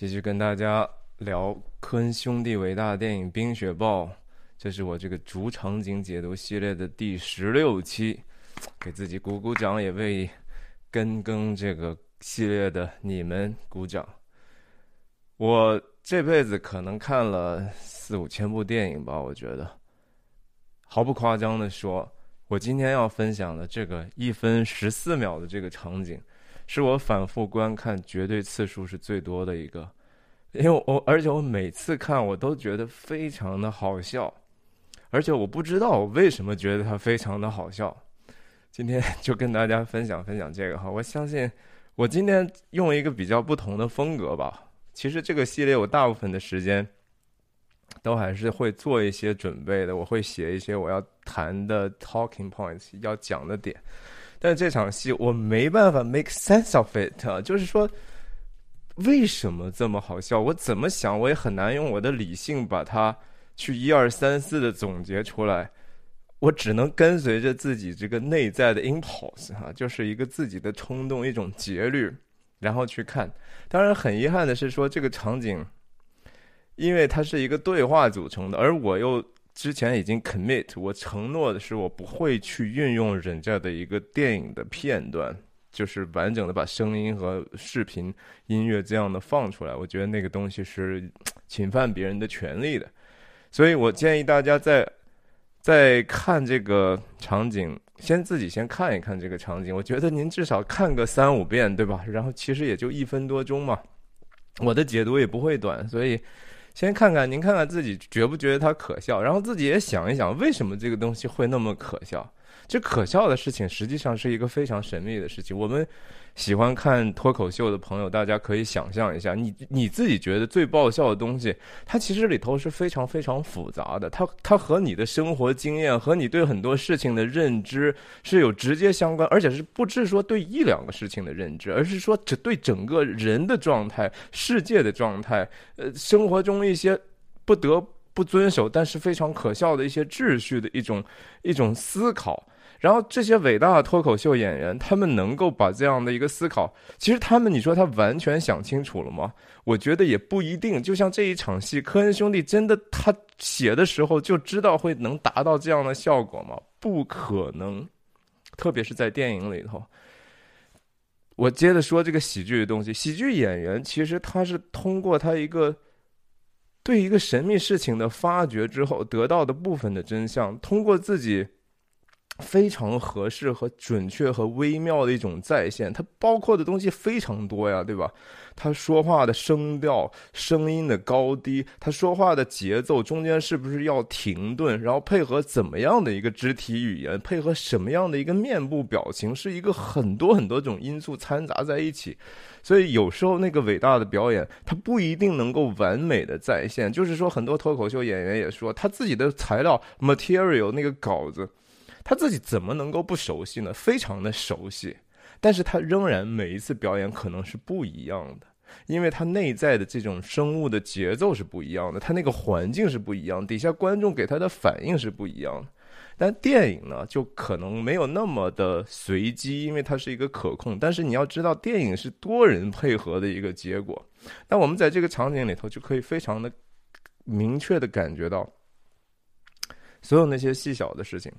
继续跟大家聊科恩兄弟伟大的电影《冰雪暴》，这是我这个主场景解读系列的第十六期，给自己鼓鼓掌，也为跟更这个系列的你们鼓掌。我这辈子可能看了四五千部电影吧，我觉得毫不夸张的说，我今天要分享的这个一分十四秒的这个场景。是我反复观看绝对次数是最多的一个，因为我而且我每次看我都觉得非常的好笑，而且我不知道我为什么觉得它非常的好笑。今天就跟大家分享分享这个哈，我相信我今天用一个比较不同的风格吧。其实这个系列我大部分的时间都还是会做一些准备的，我会写一些我要谈的 talking points 要讲的点。但这场戏我没办法 make sense of it，就是说，为什么这么好笑？我怎么想我也很难用我的理性把它去一二三四的总结出来。我只能跟随着自己这个内在的 impulse 哈，就是一个自己的冲动，一种节律，然后去看。当然，很遗憾的是说这个场景，因为它是一个对话组成的，而我又。之前已经 commit，我承诺的是我不会去运用人家的一个电影的片段，就是完整的把声音和视频、音乐这样的放出来。我觉得那个东西是侵犯别人的权利的，所以我建议大家在在看这个场景，先自己先看一看这个场景。我觉得您至少看个三五遍，对吧？然后其实也就一分多钟嘛，我的解读也不会短，所以。先看看您看看自己觉不觉得它可笑，然后自己也想一想为什么这个东西会那么可笑。这可笑的事情实际上是一个非常神秘的事情。我们喜欢看脱口秀的朋友，大家可以想象一下，你你自己觉得最爆笑的东西，它其实里头是非常非常复杂的。它它和你的生活经验和你对很多事情的认知是有直接相关，而且是不是说对一两个事情的认知，而是说这对整个人的状态、世界的状态，呃，生活中一些不得不遵守但是非常可笑的一些秩序的一种一种思考。然后这些伟大的脱口秀演员，他们能够把这样的一个思考，其实他们，你说他完全想清楚了吗？我觉得也不一定。就像这一场戏，科恩兄弟真的他写的时候就知道会能达到这样的效果吗？不可能，特别是在电影里头。我接着说这个喜剧的东西，喜剧演员其实他是通过他一个对一个神秘事情的发掘之后得到的部分的真相，通过自己。非常合适和准确和微妙的一种再现，它包括的东西非常多呀，对吧？他说话的声调、声音的高低，他说话的节奏中间是不是要停顿，然后配合怎么样的一个肢体语言，配合什么样的一个面部表情，是一个很多很多种因素掺杂在一起。所以有时候那个伟大的表演，它不一定能够完美的再现。就是说，很多脱口秀演员也说，他自己的材料 material 那个稿子。他自己怎么能够不熟悉呢？非常的熟悉，但是他仍然每一次表演可能是不一样的，因为他内在的这种生物的节奏是不一样的，他那个环境是不一样，底下观众给他的反应是不一样的。但电影呢，就可能没有那么的随机，因为它是一个可控。但是你要知道，电影是多人配合的一个结果。那我们在这个场景里头就可以非常的明确的感觉到，所有那些细小的事情。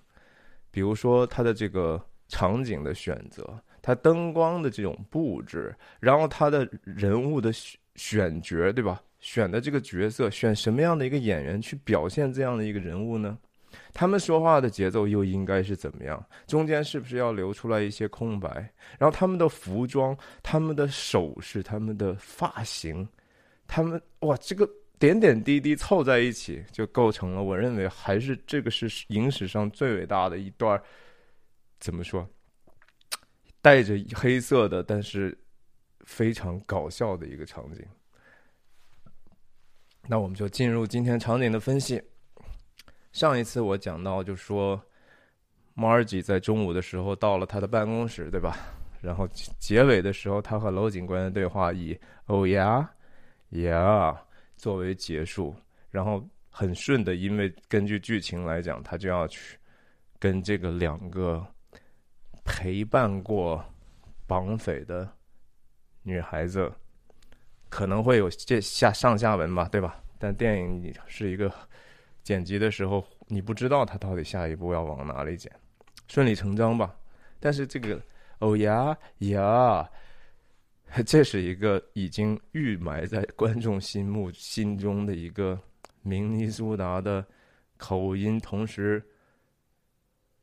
比如说他的这个场景的选择，他灯光的这种布置，然后他的人物的选选角，对吧？选的这个角色，选什么样的一个演员去表现这样的一个人物呢？他们说话的节奏又应该是怎么样？中间是不是要留出来一些空白？然后他们的服装、他们的首饰、他们的发型，他们哇，这个。点点滴滴凑在一起，就构成了我认为还是这个是影史上最伟大的一段怎么说？带着黑色的，但是非常搞笑的一个场景。那我们就进入今天场景的分析。上一次我讲到，就说 Margie 在中午的时候到了他的办公室，对吧？然后结尾的时候，他和娄警官的对话以 “Oh yeah, yeah”。作为结束，然后很顺的，因为根据剧情来讲，他就要去跟这个两个陪伴过绑匪的女孩子可能会有这下上下文吧，对吧？但电影是一个剪辑的时候，你不知道他到底下一步要往哪里剪，顺理成章吧。但是这个哦呀呀，这是一个已经预埋在观众心目心中的一个明尼苏达的口音，同时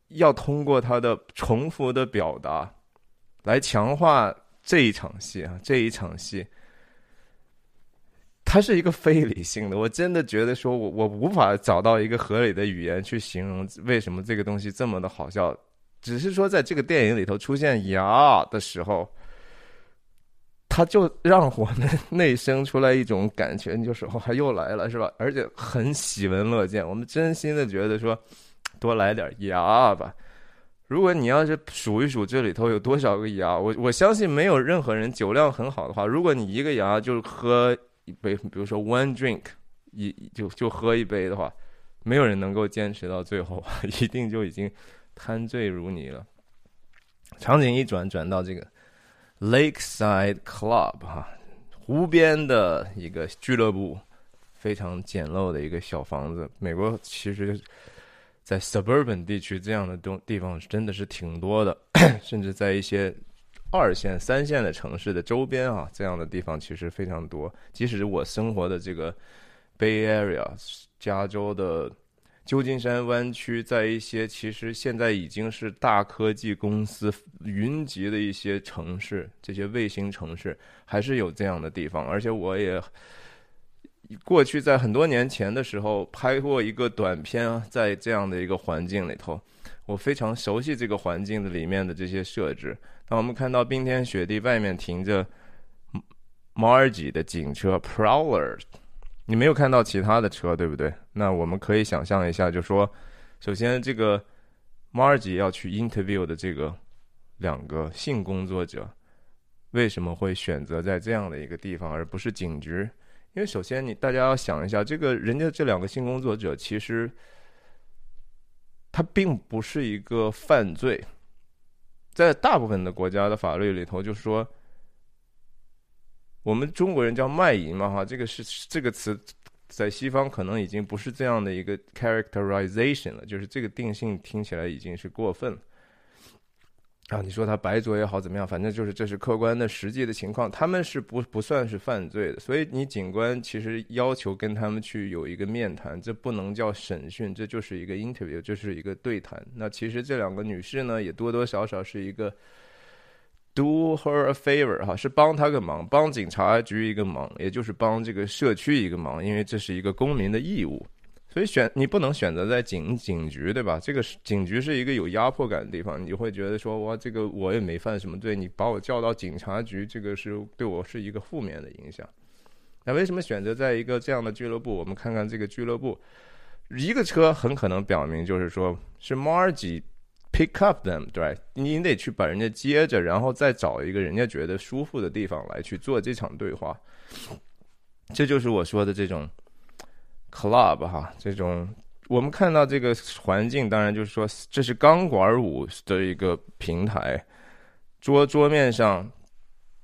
要通过他的重复的表达来强化。这一场戏啊，这一场戏，它是一个非理性的。我真的觉得说，我我无法找到一个合理的语言去形容为什么这个东西这么的好笑。只是说，在这个电影里头出现“呀”的时候，他就让我们内生出来一种感觉，就是哇，又来了，是吧？而且很喜闻乐见。我们真心的觉得说，多来点“牙”吧。如果你要是数一数这里头有多少个牙，我我相信没有任何人酒量很好的话，如果你一个牙就喝一杯，比如说 one drink，一就就喝一杯的话，没有人能够坚持到最后，一定就已经贪醉如泥了。场景一转，转到这个 Lakeside Club 哈，湖边的一个俱乐部，非常简陋的一个小房子。美国其实。在 suburban 地区，这样的东地方真的是挺多的，甚至在一些二线、三线的城市的周边啊，这样的地方其实非常多。即使我生活的这个 Bay Area，加州的旧金山湾区，在一些其实现在已经是大科技公司云集的一些城市，这些卫星城市，还是有这样的地方。而且我也。过去在很多年前的时候拍过一个短片，在这样的一个环境里头，我非常熟悉这个环境的里面的这些设置。那我们看到冰天雪地，外面停着 Margie 的警车 Prowler，你没有看到其他的车，对不对？那我们可以想象一下，就说，首先这个 Margie 要去 interview 的这个两个性工作者，为什么会选择在这样的一个地方，而不是警局？因为首先，你大家要想一下，这个人家这两个性工作者，其实他并不是一个犯罪，在大部分的国家的法律里头，就是说，我们中国人叫卖淫嘛，哈，这个是这个词，在西方可能已经不是这样的一个 characterization 了，就是这个定性听起来已经是过分了。啊，你说他白灼也好怎么样，反正就是这是客观的实际的情况，他们是不不算是犯罪的，所以你警官其实要求跟他们去有一个面谈，这不能叫审讯，这就是一个 interview，就是一个对谈。那其实这两个女士呢，也多多少少是一个 do her a favor 哈，是帮她个忙，帮警察局一个忙，也就是帮这个社区一个忙，因为这是一个公民的义务。所以选你不能选择在警警局，对吧？这个警局是一个有压迫感的地方，你会觉得说哇，这个我也没犯什么罪，你把我叫到警察局，这个是对我是一个负面的影响。那为什么选择在一个这样的俱乐部？我们看看这个俱乐部，一个车很可能表明就是说是 Margie pick up them，对你得去把人家接着，然后再找一个人家觉得舒服的地方来去做这场对话。这就是我说的这种。Club 哈，这种我们看到这个环境，当然就是说这是钢管舞的一个平台，桌桌面上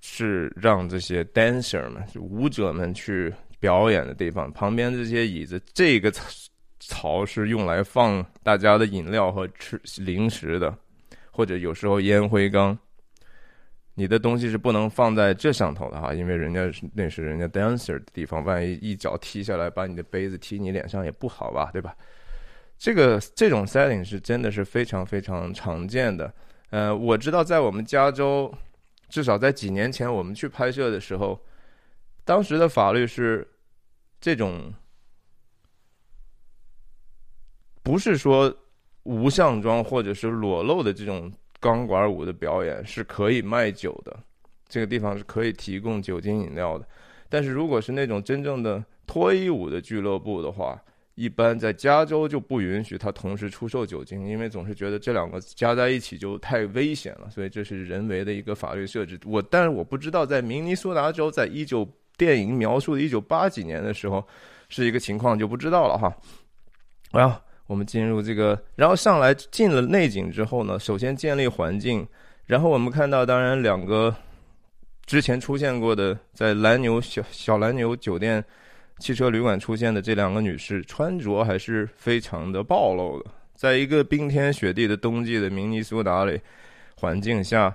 是让这些 dancer 们、舞者们去表演的地方，旁边这些椅子，这个槽是用来放大家的饮料和吃零食的，或者有时候烟灰缸。你的东西是不能放在这上头的哈，因为人家那是人家 dancer 的地方，万一一脚踢下来，把你的杯子踢你脸上也不好吧，对吧？这个这种 setting 是真的是非常非常常见的。呃，我知道在我们加州，至少在几年前我们去拍摄的时候，当时的法律是这种，不是说无相装或者是裸露的这种。钢管舞的表演是可以卖酒的，这个地方是可以提供酒精饮料的。但是如果是那种真正的脱衣舞的俱乐部的话，一般在加州就不允许他同时出售酒精，因为总是觉得这两个加在一起就太危险了，所以这是人为的一个法律设置。我但是我不知道在明尼苏达州，在一九电影描述的一九八几年的时候是一个情况就不知道了哈。啊。我们进入这个，然后上来进了内景之后呢，首先建立环境，然后我们看到，当然两个之前出现过的，在蓝牛小小蓝牛酒店汽车旅馆出现的这两个女士，穿着还是非常的暴露的。在一个冰天雪地的冬季的明尼苏达里环境下，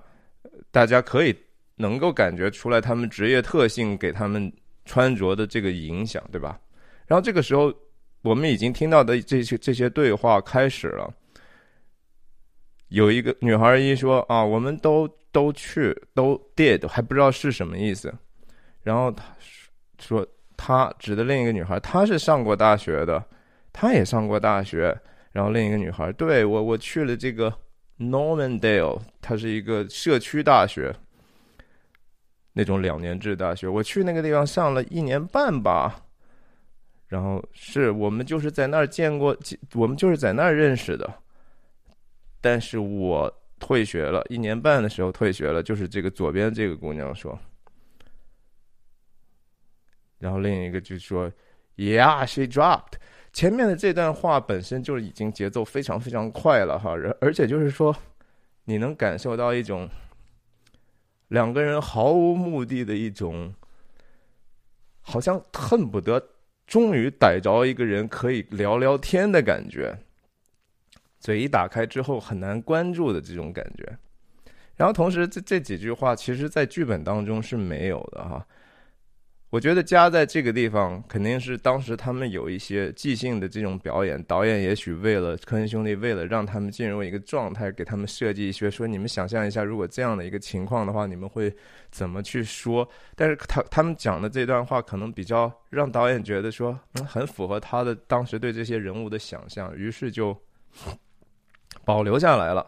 大家可以能够感觉出来他们职业特性给他们穿着的这个影响，对吧？然后这个时候，我们已经听到的这些这些对话开始了。有一个女孩一说啊，我们都都去都 did，还不知道是什么意思。然后她说，她指的另一个女孩，她是上过大学的，她也上过大学。然后另一个女孩，对我我去了这个 Normandale，它是一个社区大学，那种两年制大学。我去那个地方上了一年半吧。然后是我们就是在那儿见过，我们就是在那儿认识的。但是我退学了一年半的时候退学了，就是这个左边这个姑娘说。然后另一个就说，Yeah, she dropped。前面的这段话本身就已经节奏非常非常快了哈，而而且就是说，你能感受到一种两个人毫无目的的一种，好像恨不得终于逮着一个人可以聊聊天的感觉。嘴一打开之后很难关注的这种感觉，然后同时这这几句话其实，在剧本当中是没有的哈。我觉得加在这个地方，肯定是当时他们有一些即兴的这种表演，导演也许为了科恩兄弟，为了让他们进入一个状态，给他们设计一些说，你们想象一下，如果这样的一个情况的话，你们会怎么去说？但是他他们讲的这段话，可能比较让导演觉得说，嗯，很符合他的当时对这些人物的想象，于是就。保留下来了。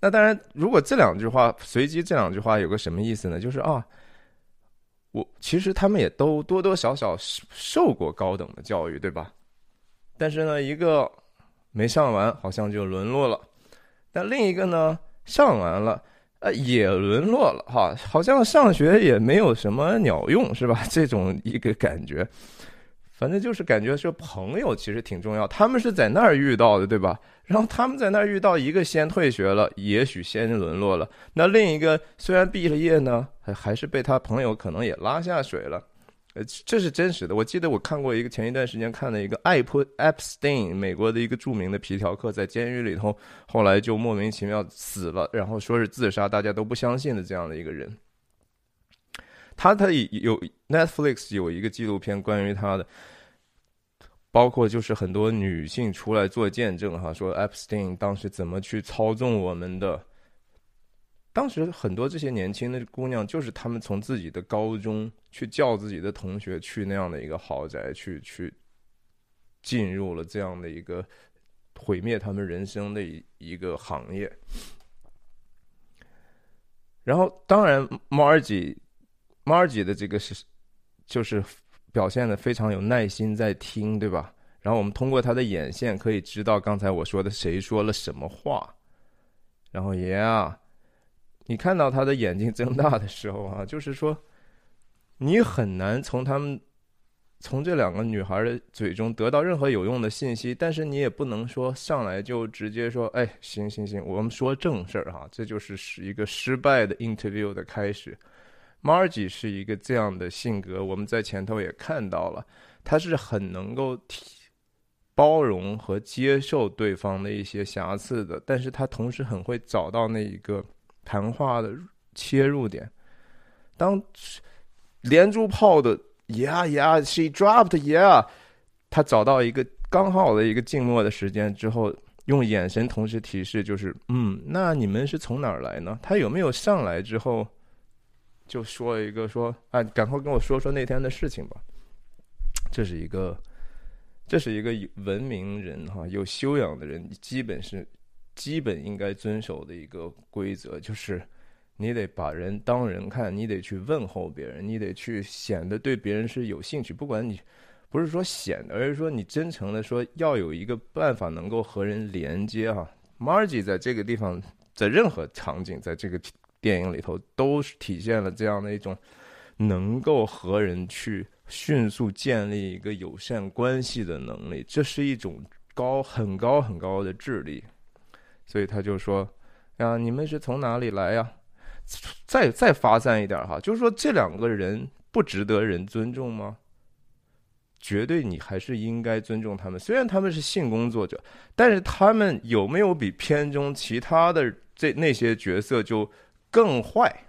那当然，如果这两句话随机，这两句话有个什么意思呢？就是啊，我其实他们也都多多少少受过高等的教育，对吧？但是呢，一个没上完，好像就沦落了；但另一个呢，上完了，呃，也沦落了，哈，好像上学也没有什么鸟用，是吧？这种一个感觉。反正就是感觉说朋友其实挺重要，他们是在那儿遇到的，对吧？然后他们在那儿遇到一个先退学了，也许先沦落了。那另一个虽然毕了业呢，还还是被他朋友可能也拉下水了。呃，这是真实的。我记得我看过一个前一段时间看的一个艾普艾普斯汀，美国的一个著名的皮条客，在监狱里头，后来就莫名其妙死了，然后说是自杀，大家都不相信的这样的一个人。他他有 Netflix 有一个纪录片关于他的，包括就是很多女性出来做见证哈，说 Epstein 当时怎么去操纵我们的。当时很多这些年轻的姑娘，就是他们从自己的高中去叫自己的同学去那样的一个豪宅去去，进入了这样的一个毁灭他们人生的一一个行业。然后当然 Margie。Margie 的这个是，就是表现的非常有耐心在听，对吧？然后我们通过他的眼线可以知道刚才我说的谁说了什么话。然后爷啊你看到他的眼睛睁大的时候啊，就是说，你很难从他们从这两个女孩的嘴中得到任何有用的信息，但是你也不能说上来就直接说，哎，行行行，我们说正事儿哈，这就是是一个失败的 interview 的开始。Margie 是一个这样的性格，我们在前头也看到了，他是很能够体包容和接受对方的一些瑕疵的，但是他同时很会找到那一个谈话的切入点。当连珠炮的 Yeah Yeah She dropped Yeah，他找到一个刚好的一个静默的时间之后，用眼神同时提示，就是嗯，那你们是从哪儿来呢？他有没有上来之后？就说一个说，哎，赶快跟我说说那天的事情吧。这是一个，这是一个文明人哈，有修养的人，基本是基本应该遵守的一个规则，就是你得把人当人看，你得去问候别人，你得去显得对别人是有兴趣。不管你不是说显得，而是说你真诚的说，要有一个办法能够和人连接哈。Margie 在这个地方，在任何场景，在这个。电影里头都是体现了这样的一种能够和人去迅速建立一个友善关系的能力，这是一种高很高很高的智力。所以他就说：“呀，你们是从哪里来呀？再再发散一点哈，就是说这两个人不值得人尊重吗？绝对，你还是应该尊重他们。虽然他们是性工作者，但是他们有没有比片中其他的这那些角色就更坏？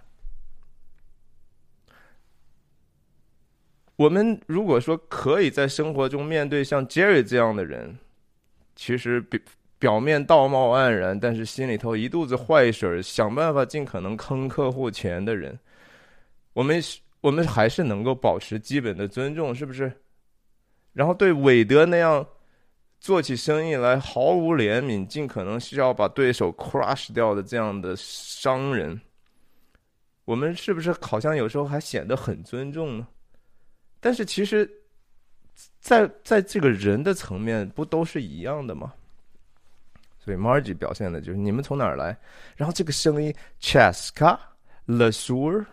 我们如果说可以在生活中面对像 Jerry 这样的人，其实表表面道貌岸然，但是心里头一肚子坏水，想办法尽可能坑客户钱的人，我们我们还是能够保持基本的尊重，是不是？然后对韦德那样做起生意来毫无怜悯，尽可能需要把对手 crush 掉的这样的商人，我们是不是好像有时候还显得很尊重呢？但是其实，在在这个人的层面，不都是一样的吗？所以 Margie 表现的就是你们从哪儿来？然后这个声音 Chaska Lasur，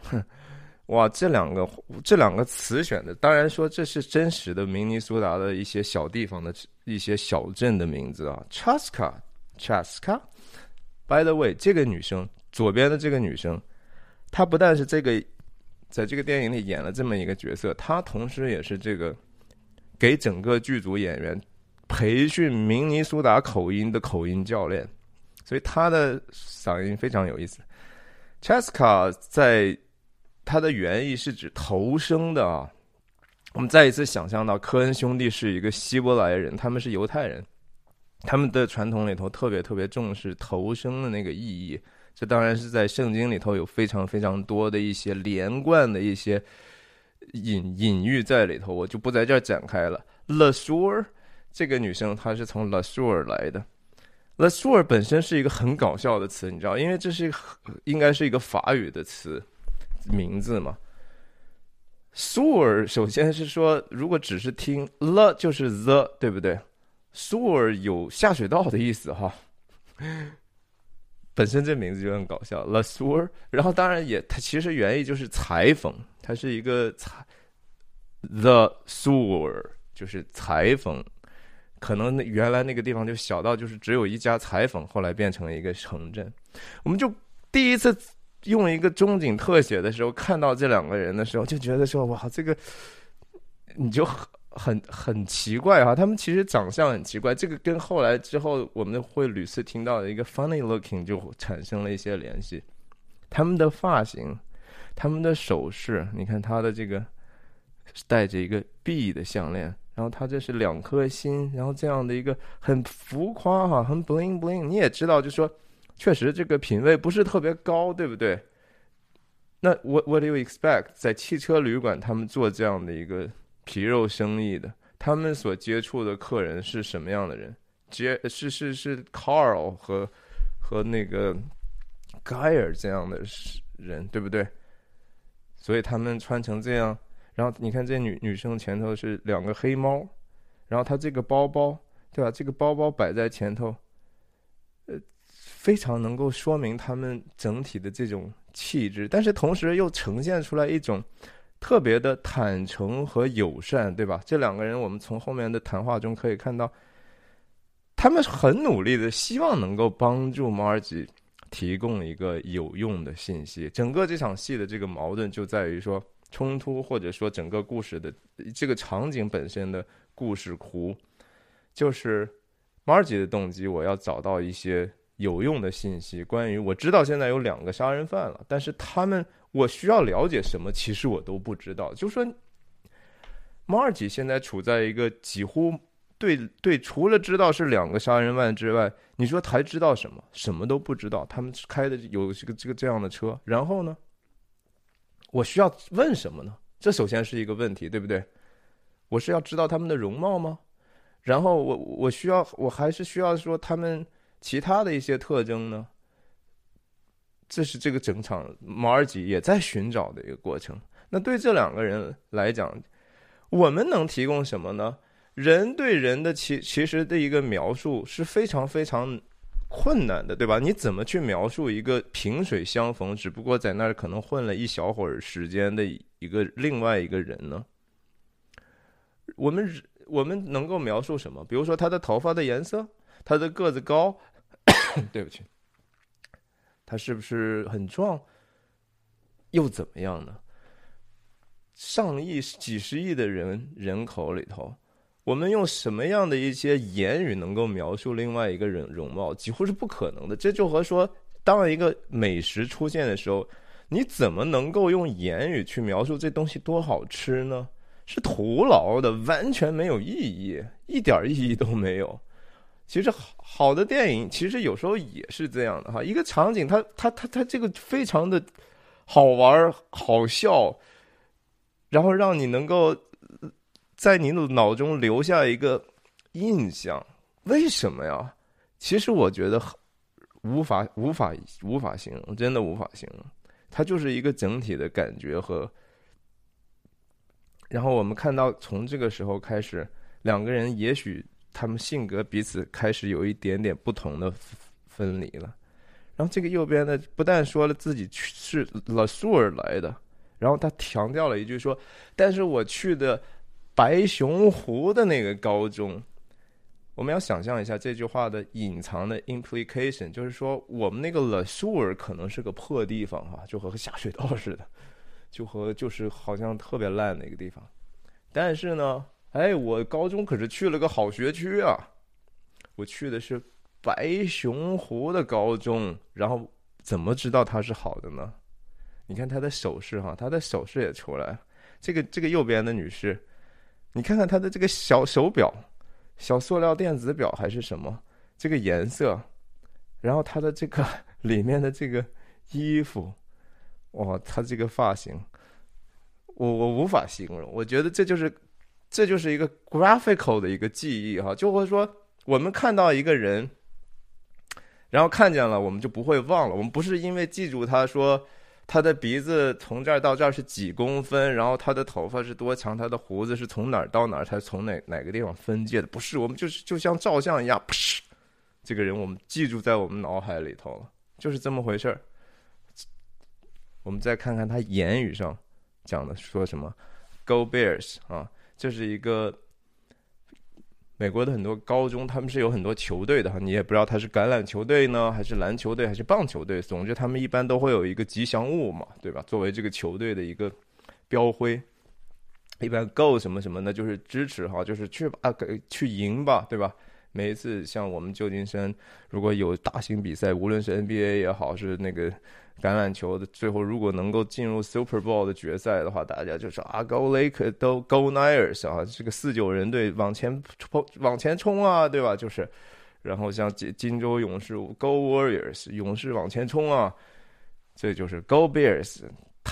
哇，这两个这两个词选的，当然说这是真实的明尼苏达的一些小地方的一些小镇的名字啊，Chaska Chaska。By the way，这个女生左边的这个女生，他不但是这个。在这个电影里演了这么一个角色，他同时也是这个给整个剧组演员培训明尼苏达口音的口音教练，所以他的嗓音非常有意思。Chaska 在他的原意是指头生的啊。我们再一次想象到科恩兄弟是一个希伯来人，他们是犹太人，他们的传统里头特别特别重视头生的那个意义。这当然是在圣经里头有非常非常多的一些连贯的一些隐隐喻在里头，我就不在这儿展开了。La Sure 这个女生她是从 La Sure 来的 La Sure 本身是一个很搞笑的词，你知道，因为这是一个应该是一个法语的词名字嘛。Sure 首先是说，如果只是听 l 就是 the，对不对？Sure 有下水道的意思哈。本身这名字就很搞笑，La Sur，然后当然也，它其实原意就是裁缝，它是一个裁，The Sur 就是裁缝，可能那原来那个地方就小到就是只有一家裁缝，后来变成了一个城镇。我们就第一次用一个中景特写的时候看到这两个人的时候，就觉得说哇，这个你就。很很奇怪哈，他们其实长相很奇怪，这个跟后来之后我们会屡次听到的一个 funny looking 就产生了一些联系。他们的发型，他们的首饰，你看他的这个戴着一个 B 的项链，然后他这是两颗心，然后这样的一个很浮夸哈，很 bling bling。你也知道，就说确实这个品味不是特别高，对不对？那 what what do you expect 在汽车旅馆他们做这样的一个？皮肉生意的，他们所接触的客人是什么样的人？接是是是 Carl 和和那个 Guy 这样的人，对不对？所以他们穿成这样，然后你看这女女生前头是两个黑猫，然后她这个包包，对吧？这个包包摆在前头，呃，非常能够说明他们整体的这种气质，但是同时又呈现出来一种。特别的坦诚和友善，对吧？这两个人，我们从后面的谈话中可以看到，他们很努力的希望能够帮助马尔吉提供一个有用的信息。整个这场戏的这个矛盾就在于说冲突，或者说整个故事的这个场景本身的故事弧，就是马尔吉的动机，我要找到一些有用的信息。关于我知道现在有两个杀人犯了，但是他们。我需要了解什么？其实我都不知道。就说马尔吉现在处在一个几乎对对，除了知道是两个杀人犯之外，你说还知道什么？什么都不知道。他们开的有这个这个这样的车，然后呢？我需要问什么呢？这首先是一个问题，对不对？我是要知道他们的容貌吗？然后我我需要我还是需要说他们其他的一些特征呢？这是这个整场马尔吉也在寻找的一个过程。那对这两个人来讲，我们能提供什么呢？人对人的其其实的一个描述是非常非常困难的，对吧？你怎么去描述一个萍水相逢，只不过在那儿可能混了一小会儿时间的一个另外一个人呢？我们我们能够描述什么？比如说他的头发的颜色，他的个子高，对不起。他是不是很壮？又怎么样呢？上亿、几十亿的人人口里头，我们用什么样的一些言语能够描述另外一个人容貌，几乎是不可能的。这就和说，当一个美食出现的时候，你怎么能够用言语去描述这东西多好吃呢？是徒劳的，完全没有意义，一点意义都没有。其实好好的电影，其实有时候也是这样的哈。一个场景，它它它它这个非常的好玩好笑。然后让你能够在你的脑中留下一个印象，为什么呀？其实我觉得无法无法无法形容，真的无法形容。它就是一个整体的感觉和。然后我们看到，从这个时候开始，两个人也许他们性格彼此开始有一点点不同的分离了。然后这个右边的不但说了自己去是老苏尔来的。然后他强调了一句说：“但是我去的白熊湖的那个高中，我们要想象一下这句话的隐藏的 implication，就是说我们那个 l 苏尔可能是个破地方哈，就和下水道似的，就和就是好像特别烂的一个地方。但是呢，哎，我高中可是去了个好学区啊，我去的是白熊湖的高中，然后怎么知道它是好的呢？”你看她的首饰哈，她的首饰也出来。这个这个右边的女士，你看看她的这个小手表，小塑料电子表还是什么？这个颜色，然后她的这个里面的这个衣服，哇，她这个发型，我我无法形容。我觉得这就是这就是一个 graphical 的一个记忆哈，就会说我们看到一个人，然后看见了，我们就不会忘了。我们不是因为记住他说。他的鼻子从这儿到这儿是几公分？然后他的头发是多长？他的胡子是从哪儿到哪儿？他从哪哪个地方分界的？不是，我们就是就像照相一样，噗，这个人我们记住在我们脑海里头了，就是这么回事儿。我们再看看他言语上讲的说什么，“Go Bears” 啊，这是一个。美国的很多高中，他们是有很多球队的哈，你也不知道他是橄榄球队呢，还是篮球队，还是棒球队。总之，他们一般都会有一个吉祥物嘛，对吧？作为这个球队的一个标徽，一般 Go 什么什么的，就是支持哈，就是去啊，给去赢吧，对吧？每一次像我们旧金山，如果有大型比赛，无论是 NBA 也好，是那个。橄榄球的最后，如果能够进入 Super Bowl 的决赛的话，大家就说啊，Go Lake，都 Go Niners 啊，这个四九人队往前冲，往前冲啊，对吧？就是，然后像金金州勇士 Go Warriors，勇士往前冲啊，这就是 Go Bears。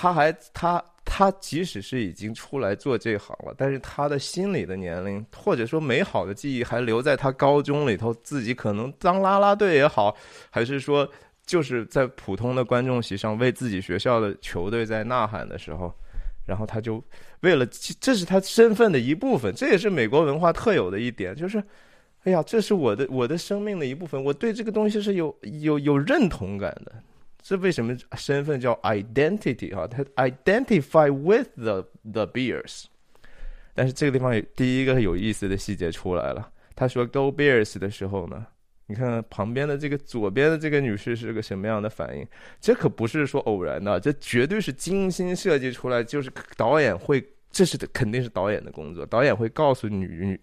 他还他他即使是已经出来做这行了，但是他的心理的年龄或者说美好的记忆还留在他高中里头，自己可能当啦啦队也好，还是说。就是在普通的观众席上为自己学校的球队在呐喊的时候，然后他就为了这是他身份的一部分，这也是美国文化特有的一点，就是，哎呀，这是我的我的生命的一部分，我对这个东西是有有有认同感的。这为什么身份叫 identity 啊？他 identify with the the Bears。但是这个地方第一个有意思的细节出来了，他说 Go Bears 的时候呢。你看旁边的这个左边的这个女士是个什么样的反应？这可不是说偶然的，这绝对是精心设计出来。就是导演会，这是肯定是导演的工作。导演会告诉女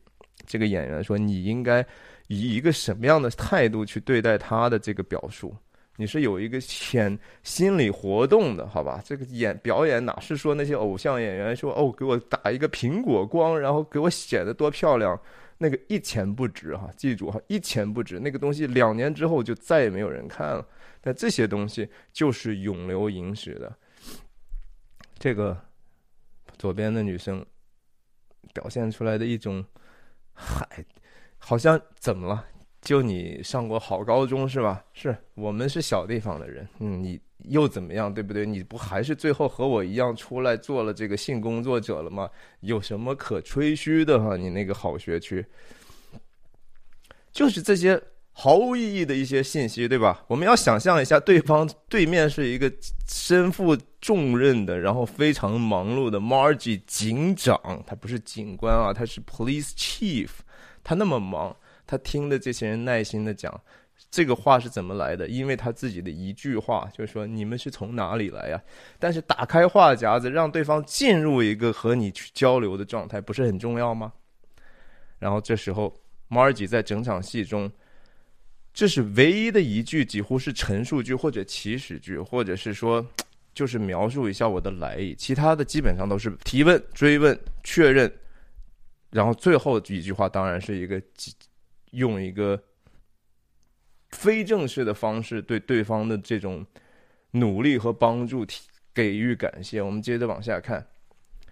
这个演员说，你应该以一个什么样的态度去对待她的这个表述。你是有一个潜心理活动的，好吧？这个演表演哪是说那些偶像演员说哦，给我打一个苹果光，然后给我显得多漂亮。那个一钱不值哈，记住哈，一钱不值。那个东西两年之后就再也没有人看了。但这些东西就是永留影史的。这个左边的女生表现出来的一种，嗨，好像怎么了？就你上过好高中是吧？是我们是小地方的人，嗯，你。又怎么样，对不对？你不还是最后和我一样出来做了这个性工作者了吗？有什么可吹嘘的哈？你那个好学区，就是这些毫无意义的一些信息，对吧？我们要想象一下，对方对面是一个身负重任的，然后非常忙碌的 Margie 警长，他不是警官啊，他是 Police Chief，他那么忙，他听的这些人耐心的讲。这个话是怎么来的？因为他自己的一句话，就是说你们是从哪里来呀？但是打开话匣子，让对方进入一个和你去交流的状态，不是很重要吗？然后这时候，Margie 在整场戏中，这是唯一的一句，几乎是陈述句或者起始句，或者是说，就是描述一下我的来意。其他的基本上都是提问、追问、确认，然后最后一句话当然是一个用一个。非正式的方式对对方的这种努力和帮助给予感谢。我们接着往下看。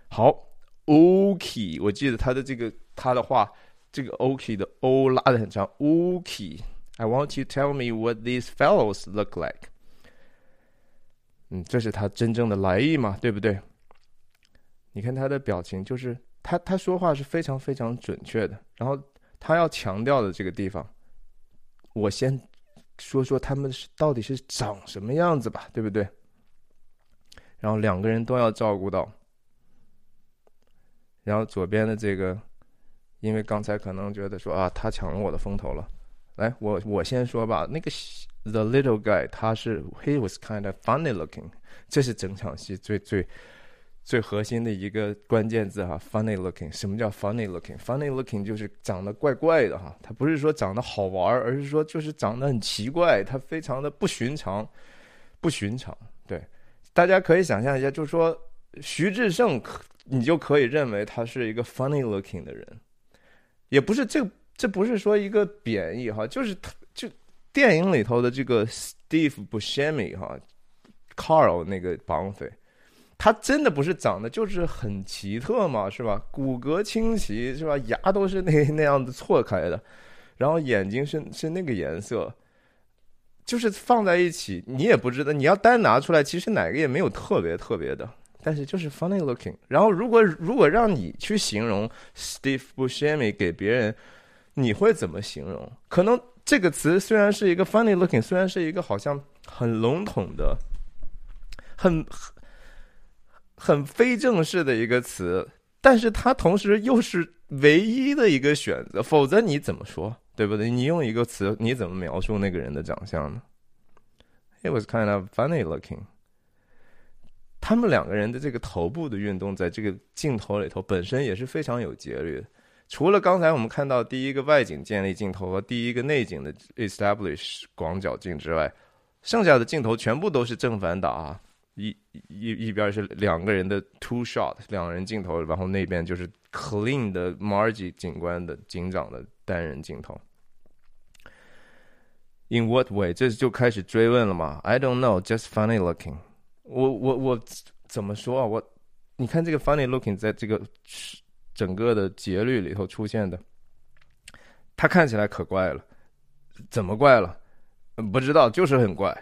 好，OK，我记得他的这个他的话，这个 OK 的 O 拉的很长。OK，I want you tell me what these fellows look like。嗯，这是他真正的来意嘛，对不对？你看他的表情，就是他他说话是非常非常准确的。然后他要强调的这个地方，我先。说说他们是到底是长什么样子吧，对不对？然后两个人都要照顾到。然后左边的这个，因为刚才可能觉得说啊，他抢了我的风头了。来，我我先说吧。那个 the little guy，他是 he was kind of funny looking，这是整场戏最最。最核心的一个关键字哈，funny looking。什么叫 funny looking？funny looking 就是长得怪怪的哈，它不是说长得好玩，而是说就是长得很奇怪，它非常的不寻常，不寻常。对，大家可以想象一下，就是说徐志胜，你就可以认为他是一个 funny looking 的人，也不是这这不是说一个贬义哈，就是他就电影里头的这个 Steve Buscemi 哈，Carl 那个绑匪。他真的不是长得就是很奇特嘛，是吧？骨骼清奇，是吧？牙都是那 那样子错开的，然后眼睛是是那个颜色，就是放在一起，你也不知道你要单拿出来，其实哪个也没有特别特别的，但是就是 funny looking。然后如果如果让你去形容 Steve Buscemi 给别人，你会怎么形容？可能这个词虽然是一个 funny looking，虽然是一个好像很笼统的，很很。很非正式的一个词，但是它同时又是唯一的一个选择。否则你怎么说，对不对？你用一个词，你怎么描述那个人的长相呢？It was kind of funny looking。他们两个人的这个头部的运动，在这个镜头里头本身也是非常有节律的。除了刚才我们看到第一个外景建立镜头和第一个内景的 establish 广角镜之外，剩下的镜头全部都是正反打。一一一边是两个人的 two shot，两人镜头，然后那边就是 clean 的 Margie 警官的警长的单人镜头。In what way？这就开始追问了嘛？I don't know, just funny looking。我我我怎么说啊？我你看这个 funny looking 在这个整个的节律里头出现的，他看起来可怪了，怎么怪了？不知道，就是很怪。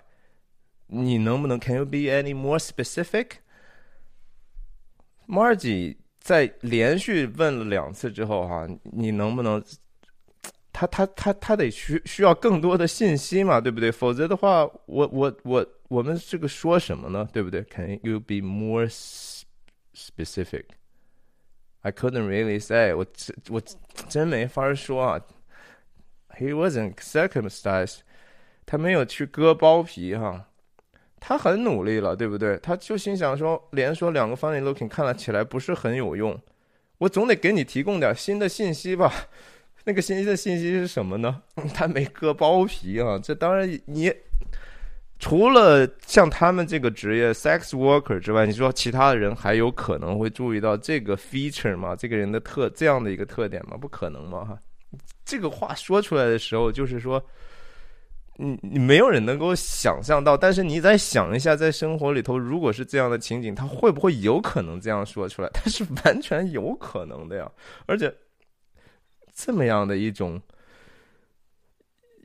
你能不能？Can you be any more specific？Margie 在连续问了两次之后，哈，你能不能？他他他他得需需要更多的信息嘛，对不对？否则的话，我我我我们这个说什么呢？对不对？Can you be more specific？I couldn't really say。我我真没法说啊。He wasn't circumcised。他没有去割包皮，哈。 他很努力了，对不对？他就心想说，连说两个 funny looking 看了起来不是很有用，我总得给你提供点新的信息吧。那个新的信息是什么呢？他没割包皮啊！这当然，你除了像他们这个职业 sex worker 之外，你说其他的人还有可能会注意到这个 feature 吗？这个人的特这样的一个特点吗？不可能吗？哈，这个话说出来的时候，就是说。你你没有人能够想象到，但是你再想一下，在生活里头，如果是这样的情景，他会不会有可能这样说出来？他是完全有可能的呀，而且这么样的一种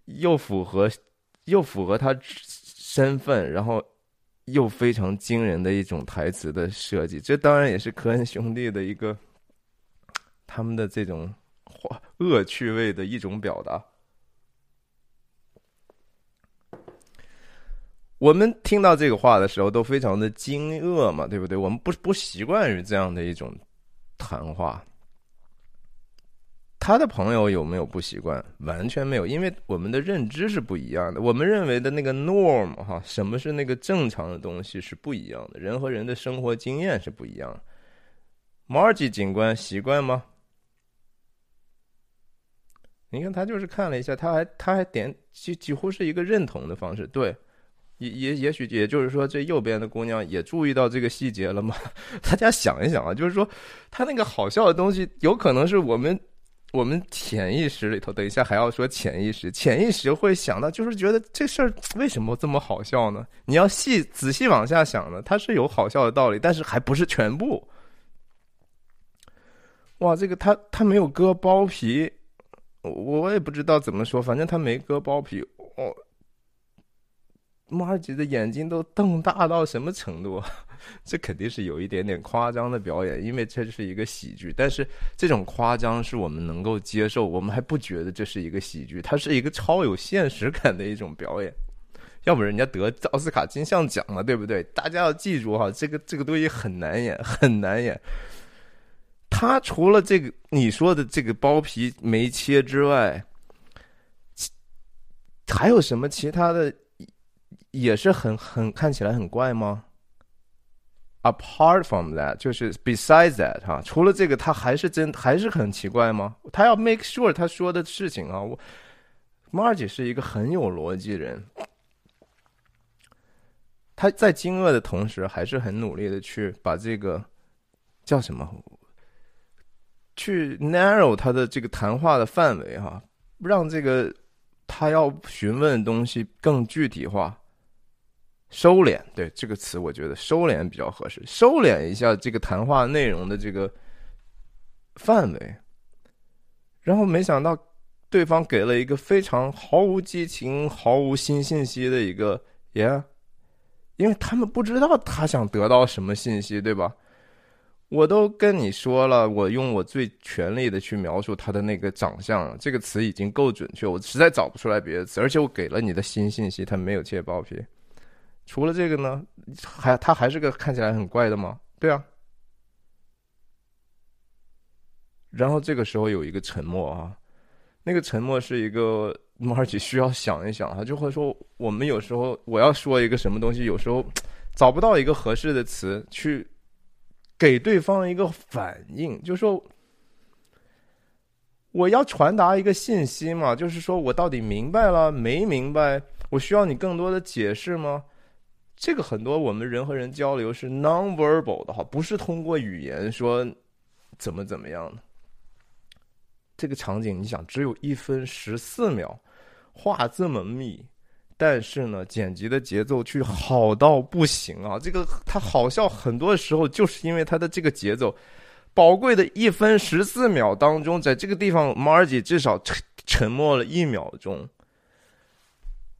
又符合又符合他身份，然后又非常惊人的一种台词的设计，这当然也是科恩兄弟的一个他们的这种恶趣味的一种表达。我们听到这个话的时候都非常的惊愕嘛，对不对？我们不不习惯于这样的一种谈话。他的朋友有没有不习惯？完全没有，因为我们的认知是不一样的。我们认为的那个 norm 哈，什么是那个正常的东西是不一样的。人和人的生活经验是不一样。Margie 警官习惯吗？你看他就是看了一下，他还他还点几几乎是一个认同的方式。对，也也也许也就是说，这右边的姑娘也注意到这个细节了吗？大家想一想啊，就是说他那个好笑的东西，有可能是我们。我们潜意识里头，等一下还要说潜意识，潜意识会想到，就是觉得这事儿为什么这么好笑呢？你要细仔细往下想呢，它是有好笑的道理，但是还不是全部。哇，这个他他没有割包皮，我也不知道怎么说，反正他没割包皮。哦，马尔吉的眼睛都瞪大到什么程度？这肯定是有一点点夸张的表演，因为这是一个喜剧。但是这种夸张是我们能够接受，我们还不觉得这是一个喜剧，它是一个超有现实感的一种表演。要不人家得奥斯卡金像奖了，对不对？大家要记住哈，这个这个东西很难演，很难演。他除了这个你说的这个包皮没切之外，还有什么其他的也是很很看起来很怪吗？Apart from that，就是 besides that，哈，除了这个，他还是真还是很奇怪吗？他要 make sure 他说的事情啊，我 Margie 是一个很有逻辑人，他在惊愕的同时，还是很努力的去把这个叫什么，去 narrow 他的这个谈话的范围哈，让这个他要询问的东西更具体化。收敛，对这个词，我觉得收敛比较合适。收敛一下这个谈话内容的这个范围，然后没想到对方给了一个非常毫无激情、毫无新信息的一个耶，因为他们不知道他想得到什么信息，对吧？我都跟你说了，我用我最全力的去描述他的那个长相，这个词已经够准确，我实在找不出来别的词，而且我给了你的新信息，他没有切包皮。除了这个呢，还他还是个看起来很怪的吗？对啊。然后这个时候有一个沉默啊，那个沉默是一个马尔奇需要想一想，他就会说：我们有时候我要说一个什么东西，有时候找不到一个合适的词去给对方一个反应，就说我要传达一个信息嘛，就是说我到底明白了没明白？我需要你更多的解释吗？这个很多我们人和人交流是 non-verbal 的哈，不是通过语言说怎么怎么样的。这个场景你想，只有一分十四秒，话这么密，但是呢，剪辑的节奏却好到不行啊！这个它好笑，很多时候就是因为它的这个节奏。宝贵的一分十四秒当中，在这个地方，Margie 至少沉沉默了一秒钟。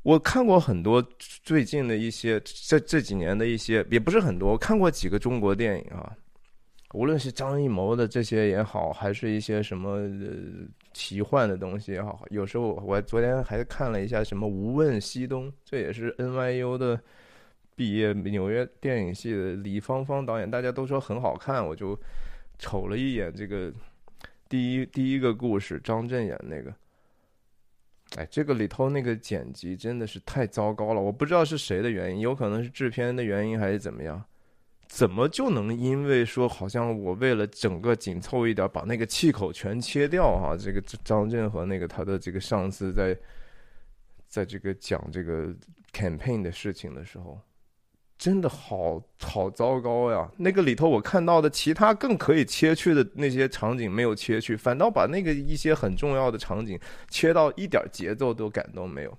我看过很多最近的一些这这几年的一些，也不是很多。我看过几个中国电影啊，无论是张艺谋的这些也好，还是一些什么呃奇幻的东西也好。有时候我昨天还看了一下什么《无问西东》，这也是 NYU 的毕业纽约电影系的李芳芳导演，大家都说很好看，我就瞅了一眼这个第一第一个故事，张震演那个。哎，这个里头那个剪辑真的是太糟糕了，我不知道是谁的原因，有可能是制片的原因还是怎么样？怎么就能因为说好像我为了整个紧凑一点，把那个气口全切掉哈？这个张震和那个他的这个上司在，在这个讲这个 campaign 的事情的时候。真的好好糟糕呀！那个里头我看到的其他更可以切去的那些场景没有切去，反倒把那个一些很重要的场景切到一点节奏都感都没有。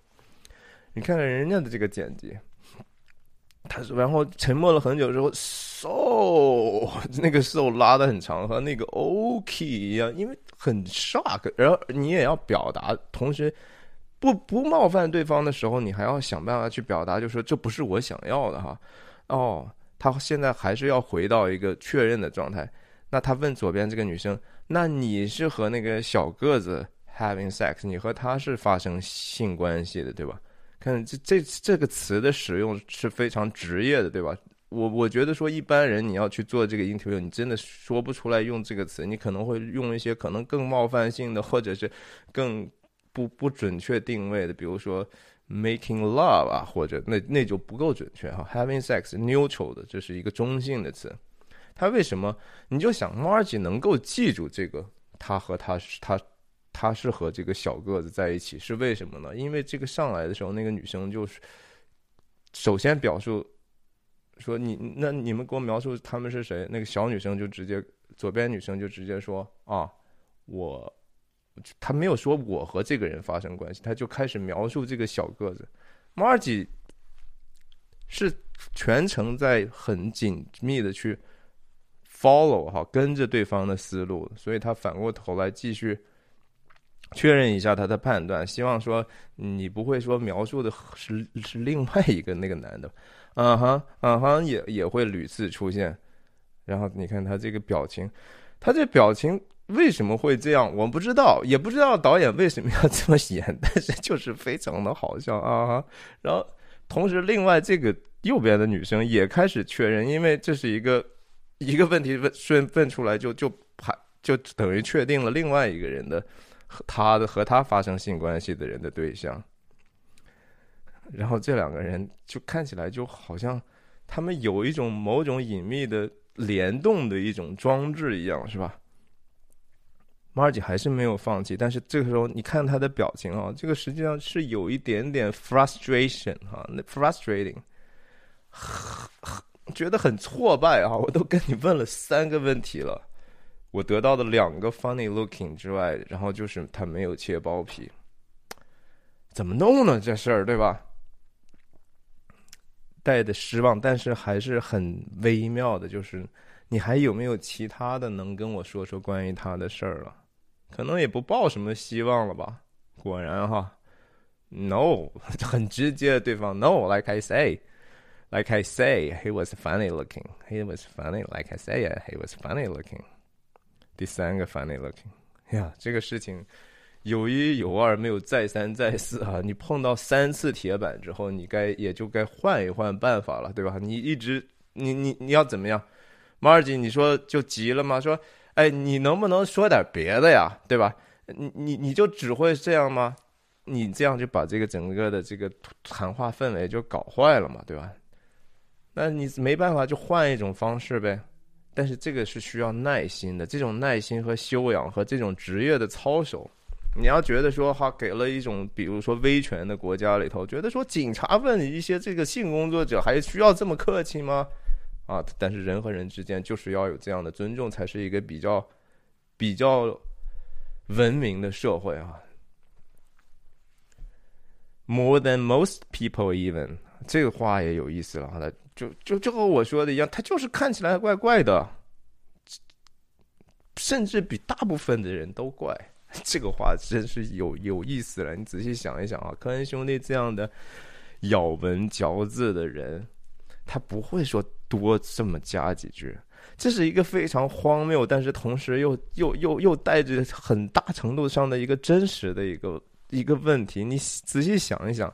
你看看人家的这个剪辑，他说，然后沉默了很久之后，so 那个 so 拉的很长，和那个 ok 一样，因为很 shock，然后你也要表达，同时。不不冒犯对方的时候，你还要想办法去表达，就说这不是我想要的哈。哦，他现在还是要回到一个确认的状态。那他问左边这个女生：“那你是和那个小个子 having sex？你和他是发生性关系的，对吧？”看这这这个词的使用是非常职业的，对吧？我我觉得说一般人你要去做这个 interview，你真的说不出来用这个词，你可能会用一些可能更冒犯性的，或者是更不不准确定位的，比如说 making love 啊，或者那那就不够准确哈。having sex neutral 的，这是一个中性的词。他为什么？你就想 Margie 能够记住这个，他和他是他他是和这个小个子在一起，是为什么呢？因为这个上来的时候，那个女生就是首先表述。说你那你们给我描述他们是谁？那个小女生就直接，左边女生就直接说啊，我，他没有说我和这个人发生关系，他就开始描述这个小个子。Margie 是全程在很紧密的去 follow 哈，跟着对方的思路，所以他反过头来继续确认一下他的判断，希望说你不会说描述的是是另外一个那个男的。嗯哼，嗯哼，也也会屡次出现。然后你看他这个表情，他这表情为什么会这样？我不知道，也不知道导演为什么要这么演，但是就是非常的好笑啊哈。然后同时，另外这个右边的女生也开始确认，因为这是一个一个问题问顺问出来，就就排就等于确定了另外一个人的和他的和他发生性关系的人的对象。然后这两个人就看起来就好像他们有一种某种隐秘的联动的一种装置一样，是吧 Mar 姐还是没有放弃，但是这个时候你看他的表情啊，这个实际上是有一点点 frustration 哈，那 frustrating，觉得很挫败啊！我都跟你问了三个问题了，我得到的两个 funny looking 之外，然后就是他没有切包皮，怎么弄呢？这事儿对吧？带的失望，但是还是很微妙的。就是你还有没有其他的能跟我说说关于他的事儿了？可能也不抱什么希望了吧。果然哈，No，很直接。对方 No，like I say，like I say，he was funny looking。He was funny，like I say，he was funny looking。第三个 funny looking，呀，这个事情。有一有二，没有再三再四啊！你碰到三次铁板之后，你该也就该换一换办法了，对吧？你一直你你你要怎么样？Margie，你说就急了吗？说，哎，你能不能说点别的呀？对吧？你你你就只会这样吗？你这样就把这个整个的这个谈话氛围就搞坏了嘛，对吧？那你没办法，就换一种方式呗。但是这个是需要耐心的，这种耐心和修养和这种职业的操守。你要觉得说哈，给了一种比如说威权的国家里头，觉得说警察问一些这个性工作者还需要这么客气吗？啊，但是人和人之间就是要有这样的尊重，才是一个比较比较文明的社会啊。More than most people, even 这个话也有意思了，他就就就和我说的一样，他就是看起来怪怪的，甚至比大部分的人都怪。这个话真是有有意思了，你仔细想一想啊，科恩兄弟这样的咬文嚼字的人，他不会说多这么加几句。这是一个非常荒谬，但是同时又又又又带着很大程度上的一个真实的一个一个问题。你仔细想一想，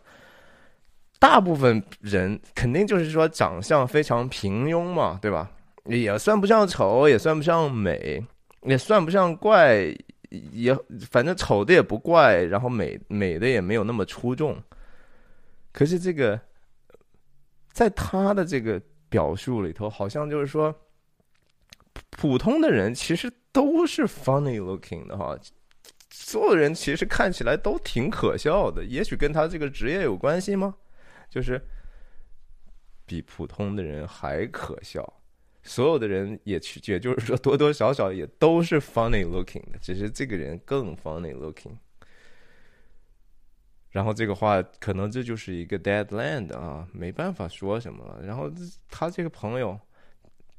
大部分人肯定就是说长相非常平庸嘛，对吧？也算不上丑，也算不上美，也算不上怪。也反正丑的也不怪，然后美美的也没有那么出众。可是这个，在他的这个表述里头，好像就是说，普通的人其实都是 funny looking 的哈，所有人其实看起来都挺可笑的。也许跟他这个职业有关系吗？就是比普通的人还可笑。所有的人也去，也就是说，多多少少也都是 funny looking 的，只是这个人更 funny looking。然后这个话，可能这就是一个 dead land 啊，没办法说什么了。然后他这个朋友，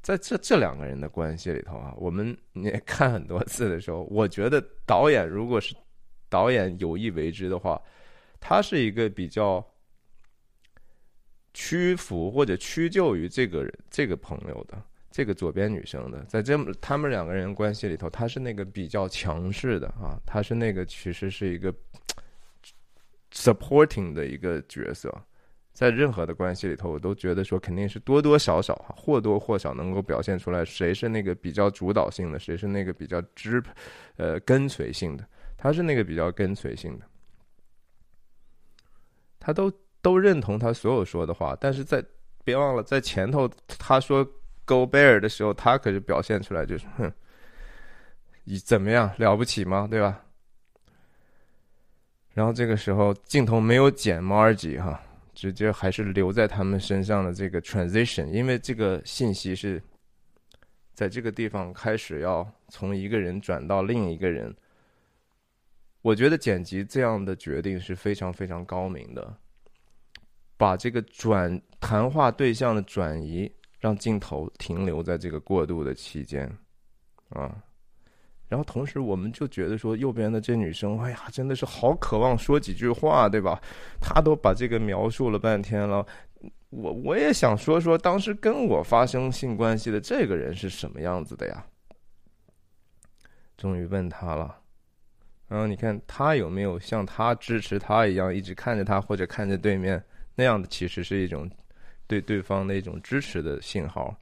在这这两个人的关系里头啊，我们也看很多次的时候，我觉得导演如果是导演有意为之的话，他是一个比较屈服或者屈就于这个人这个朋友的。这个左边女生的，在这么他们两个人关系里头，她是那个比较强势的啊，她是那个其实是一个 supporting 的一个角色，在任何的关系里头，我都觉得说肯定是多多少少或多或少能够表现出来谁是那个比较主导性的，谁是那个比较支呃跟随性的。他是那个比较跟随性的，他都都认同他所有说的话，但是在别忘了在前头他说 “Go Bear” 的时候，他可是表现出来就是哼，你怎么样了不起吗？对吧？然后这个时候镜头没有剪 Margie 哈，直接还是留在他们身上的这个 transition，因为这个信息是在这个地方开始要从一个人转到另一个人。我觉得剪辑这样的决定是非常非常高明的，把这个转谈话对象的转移，让镜头停留在这个过渡的期间，啊。然后同时，我们就觉得说，右边的这女生，哎呀，真的是好渴望说几句话，对吧？她都把这个描述了半天了，我我也想说说当时跟我发生性关系的这个人是什么样子的呀？终于问他了，然后你看他有没有像他支持他一样，一直看着他或者看着对面那样的，其实是一种对对方的一种支持的信号。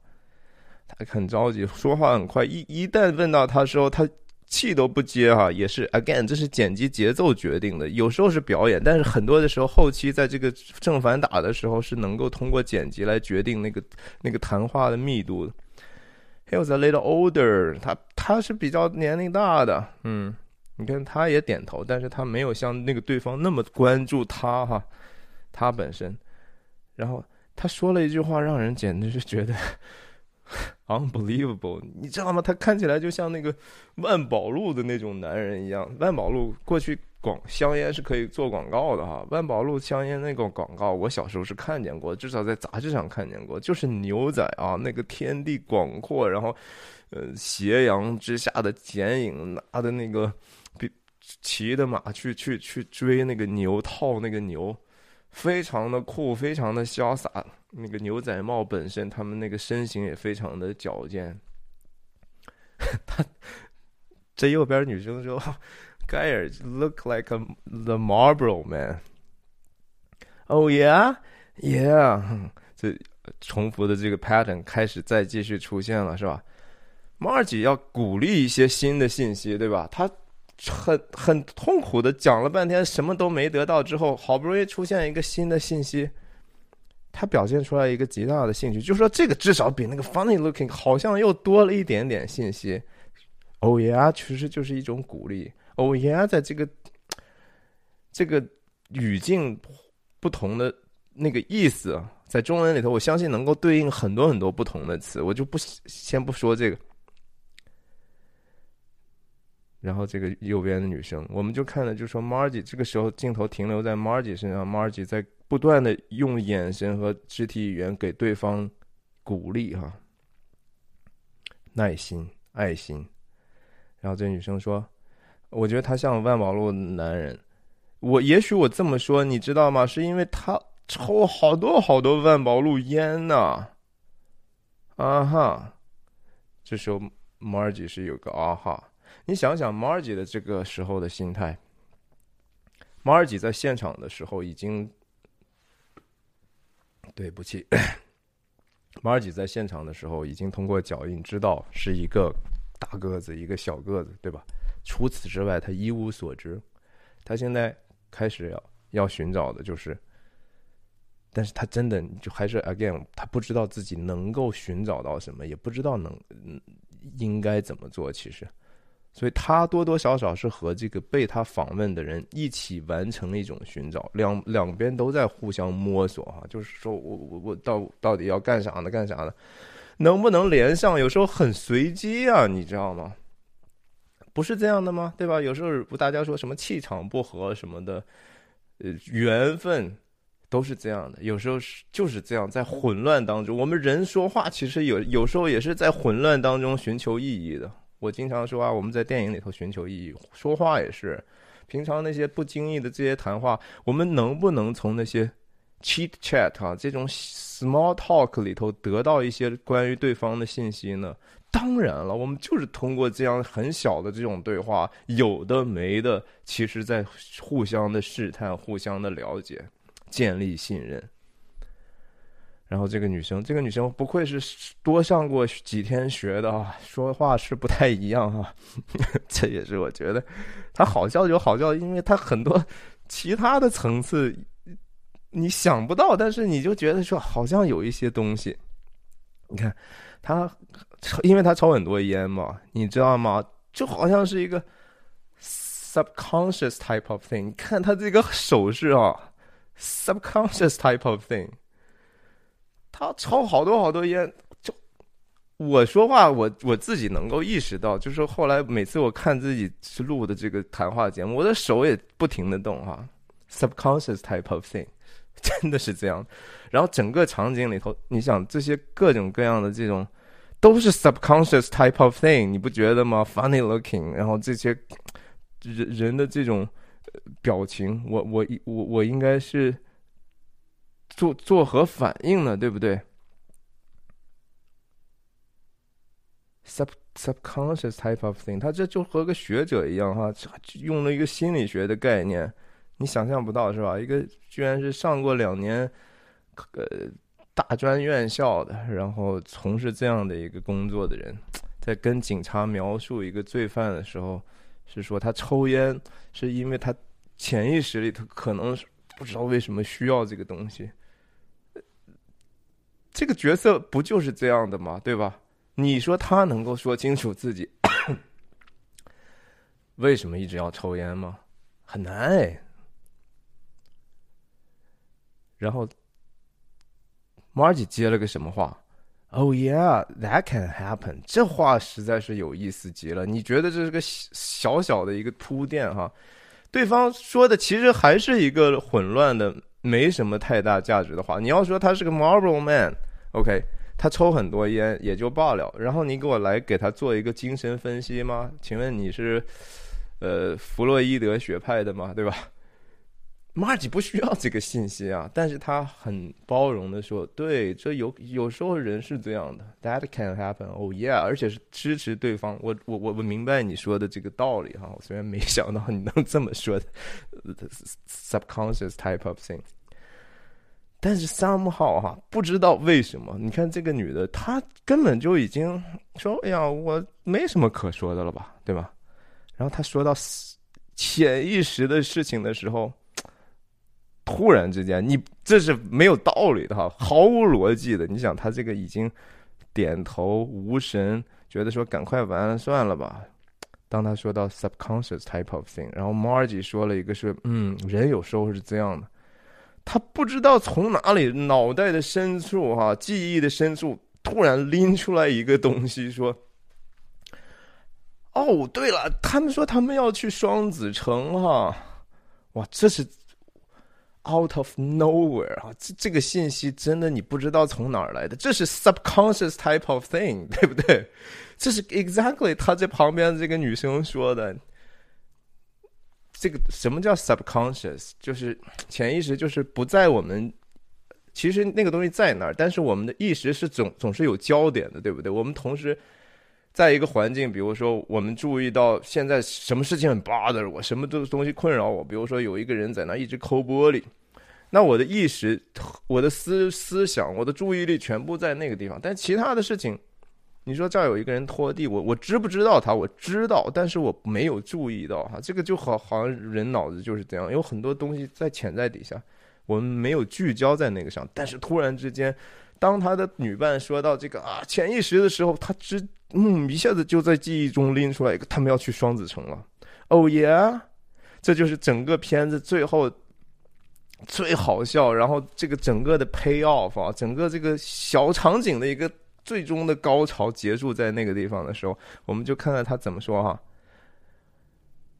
很着急，说话很快。一一旦问到他时候，他气都不接哈，也是 again，这是剪辑节奏决定的。有时候是表演，但是很多的时候，后期在这个正反打的时候，是能够通过剪辑来决定那个那个谈话的密度的。He was a little older，他他是比较年龄大的，嗯，你看他也点头，但是他没有像那个对方那么关注他哈，他本身。然后他说了一句话，让人简直是觉得。Unbelievable，你知道吗？他看起来就像那个万宝路的那种男人一样。万宝路过去广香烟是可以做广告的哈。万宝路香烟那个广告，我小时候是看见过，至少在杂志上看见过。就是牛仔啊，那个天地广阔，然后呃斜阳之下的剪影，拿的那个比骑的马去去去追那个牛，套那个牛，非常的酷，非常的潇洒。那个牛仔帽本身，他们那个身形也非常的矫健。他这右边女生说：“盖尔 look like a the Marlboro man。” Oh yeah, yeah。这重复的这个 pattern 开始再继续出现了，是吧？Margie 要鼓励一些新的信息，对吧？他很很痛苦的讲了半天，什么都没得到之后，好不容易出现一个新的信息。他表现出来一个极大的兴趣，就说这个至少比那个 funny looking 好像又多了一点点信息。Oh yeah，其实就是一种鼓励。Oh yeah，在这个这个语境不同的那个意思，在中文里头，我相信能够对应很多很多不同的词。我就不先不说这个。然后这个右边的女生，我们就看了，就说 Margie，这个时候镜头停留在 Margie 身上，Margie 在。不断的用眼神和肢体语言给对方鼓励，哈，耐心、爱心。然后这女生说：“我觉得他像万宝路男人。我也许我这么说，你知道吗？是因为他抽好多好多万宝路烟呢。”啊哈，这时候 Margie 是有个啊哈。你想想 Margie 的这个时候的心态，Margie 在现场的时候已经。对不起，马尔吉在现场的时候已经通过脚印知道是一个大个子，一个小个子，对吧？除此之外，他一无所知。他现在开始要要寻找的就是，但是他真的就还是 again，他不知道自己能够寻找到什么，也不知道能应该怎么做。其实。所以他多多少少是和这个被他访问的人一起完成了一种寻找，两两边都在互相摸索哈，就是说我我我到到底要干啥呢？干啥呢？能不能连上？有时候很随机啊，你知道吗？不是这样的吗？对吧？有时候大家说什么气场不合什么的，呃，缘分都是这样的。有时候是就是这样，在混乱当中，我们人说话其实有有时候也是在混乱当中寻求意义的。我经常说啊，我们在电影里头寻求意义，说话也是。平常那些不经意的这些谈话，我们能不能从那些，cheat chat 啊这种 small talk 里头得到一些关于对方的信息呢？当然了，我们就是通过这样很小的这种对话，有的没的，其实在互相的试探、互相的了解、建立信任。然后这个女生，这个女生不愧是多上过几天学的啊，说话是不太一样哈。这也是我觉得她好笑就好笑，因为她很多其他的层次你想不到，但是你就觉得说好像有一些东西。你看她，因为她抽很多烟嘛，你知道吗？就好像是一个 subconscious type of thing。你看她这个手势啊，subconscious type of thing。他抽好多好多烟，就我说话，我我自己能够意识到，就是后来每次我看自己是录的这个谈话节目，我的手也不停的动哈，subconscious type of thing，真的是这样。然后整个场景里头，你想这些各种各样的这种都是 subconscious type of thing，你不觉得吗？Funny looking，然后这些人人的这种表情，我我我我应该是。做做何反应呢？对不对？sub subconscious type of thing，他这就和个学者一样哈，用了一个心理学的概念，你想象不到是吧？一个居然是上过两年呃大专院校的，然后从事这样的一个工作的人，在跟警察描述一个罪犯的时候，是说他抽烟是因为他潜意识里头可能是不知道为什么需要这个东西。这个角色不就是这样的吗？对吧？你说他能够说清楚自己 为什么一直要抽烟吗？很难哎。然后 Margie 接了个什么话？Oh yeah, that can happen。这话实在是有意思极了。你觉得这是个小小的一个铺垫哈？对方说的其实还是一个混乱的。没什么太大价值的话，你要说他是个 Marble Man，OK，他抽很多烟也就罢了。然后你给我来给他做一个精神分析吗？请问你是呃弗洛伊德学派的吗？对吧？Marge 不需要这个信息啊，但是他很包容的说，对，这有有时候人是这样的，That can happen. Oh yeah，而且是支持对方。我我我我明白你说的这个道理哈，我虽然没想到你能这么说的，subconscious type of thing。但是 somehow 哈，不知道为什么，你看这个女的，她根本就已经说，哎呀，我没什么可说的了吧，对吧？然后她说到潜意识的事情的时候。突然之间，你这是没有道理的哈，毫无逻辑的。你想，他这个已经点头无神，觉得说赶快完了算了吧。当他说到 subconscious type of thing，然后 Margie 说了一个是，嗯，人有时候是这样的，他不知道从哪里脑袋的深处哈，记忆的深处突然拎出来一个东西，说，哦，对了，他们说他们要去双子城哈，哇，这是。Out of nowhere 啊，这这个信息真的你不知道从哪儿来的，这是 subconscious type of thing，对不对？这是 exactly 他在旁边这个女生说的。这个什么叫 subconscious？就是潜意识，就是不在我们其实那个东西在那儿，但是我们的意识是总总是有焦点的，对不对？我们同时。在一个环境，比如说我们注意到现在什么事情很 bother 我，什么东东西困扰我，比如说有一个人在那一直抠玻璃，那我的意识、我的思思想、我的注意力全部在那个地方。但其他的事情，你说这儿有一个人拖地，我我知不知道他？我知道，但是我没有注意到哈。这个就好好像人脑子就是这样，有很多东西在潜在底下，我们没有聚焦在那个上。但是突然之间，当他的女伴说到这个啊潜意识的时候，他知。嗯，一下子就在记忆中拎出来一个，他们要去双子城了。Oh yeah，这就是整个片子最后最好笑，然后这个整个的 pay off 啊，整个这个小场景的一个最终的高潮结束在那个地方的时候，我们就看看他怎么说哈。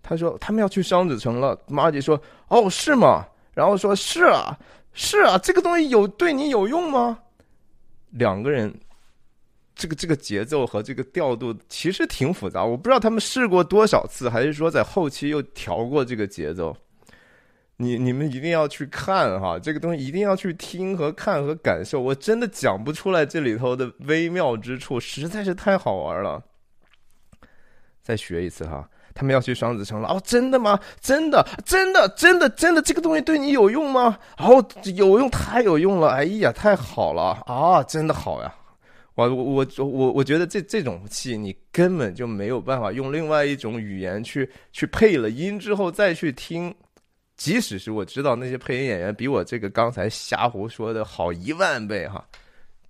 他说他们要去双子城了，马姐说哦是吗？然后说是啊是啊，这个东西有对你有用吗？两个人。这个这个节奏和这个调度其实挺复杂，我不知道他们试过多少次，还是说在后期又调过这个节奏。你你们一定要去看哈，这个东西一定要去听和看和感受。我真的讲不出来这里头的微妙之处，实在是太好玩了。再学一次哈。他们要去双子城了哦，真的吗？真的，真的，真的，真的，这个东西对你有用吗？哦，有用，太有用了！哎呀，太好了啊，真的好呀！我我我我我觉得这这种戏你根本就没有办法用另外一种语言去去配了音之后再去听，即使是我知道那些配音演员比我这个刚才瞎胡说的好一万倍哈。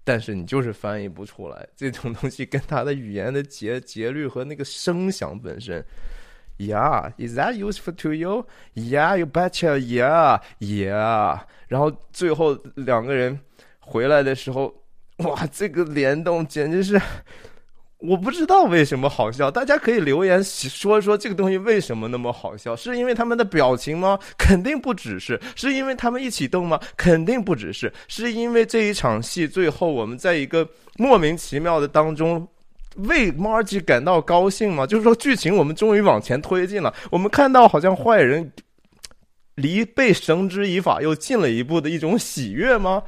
但是你就是翻译不出来这种东西，跟他的语言的节节律和那个声响本身，Yeah, is that useful to you? Yeah, you betcha. Yeah, yeah. 然后最后两个人回来的时候，哇，这个联动简直是。我不知道为什么好笑，大家可以留言说说这个东西为什么那么好笑？是因为他们的表情吗？肯定不只是，是因为他们一起动吗？肯定不只是，是因为这一场戏最后我们在一个莫名其妙的当中为 Margie 感到高兴吗？就是说剧情我们终于往前推进了，我们看到好像坏人离被绳之以法又近了一步的一种喜悦吗？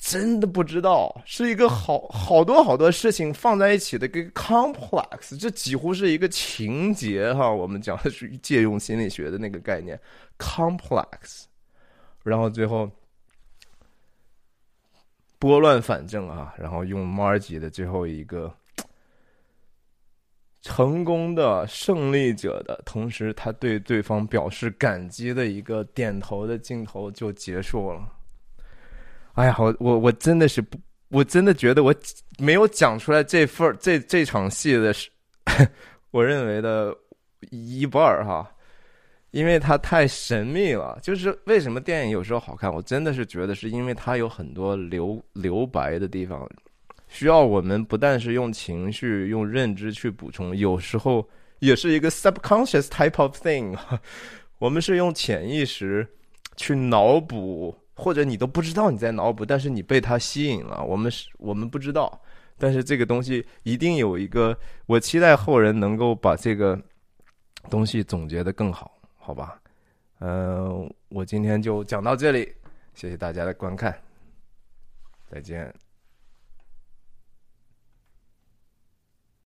真的不知道，是一个好好多好多事情放在一起的一个 complex，这几乎是一个情节哈。我们讲的是借用心理学的那个概念 complex，然后最后拨乱反正啊，然后用 Margie 的最后一个成功的胜利者的同时，他对对方表示感激的一个点头的镜头就结束了。哎呀，我我我真的是不，我真的觉得我没有讲出来这份这这场戏的是，我认为的一半儿哈，因为它太神秘了。就是为什么电影有时候好看，我真的是觉得是因为它有很多留留白的地方，需要我们不但是用情绪、用认知去补充，有时候也是一个 subconscious type of thing，我们是用潜意识去脑补。或者你都不知道你在脑补，但是你被它吸引了。我们是，我们不知道，但是这个东西一定有一个。我期待后人能够把这个东西总结的更好，好吧？嗯，我今天就讲到这里，谢谢大家的观看，再见。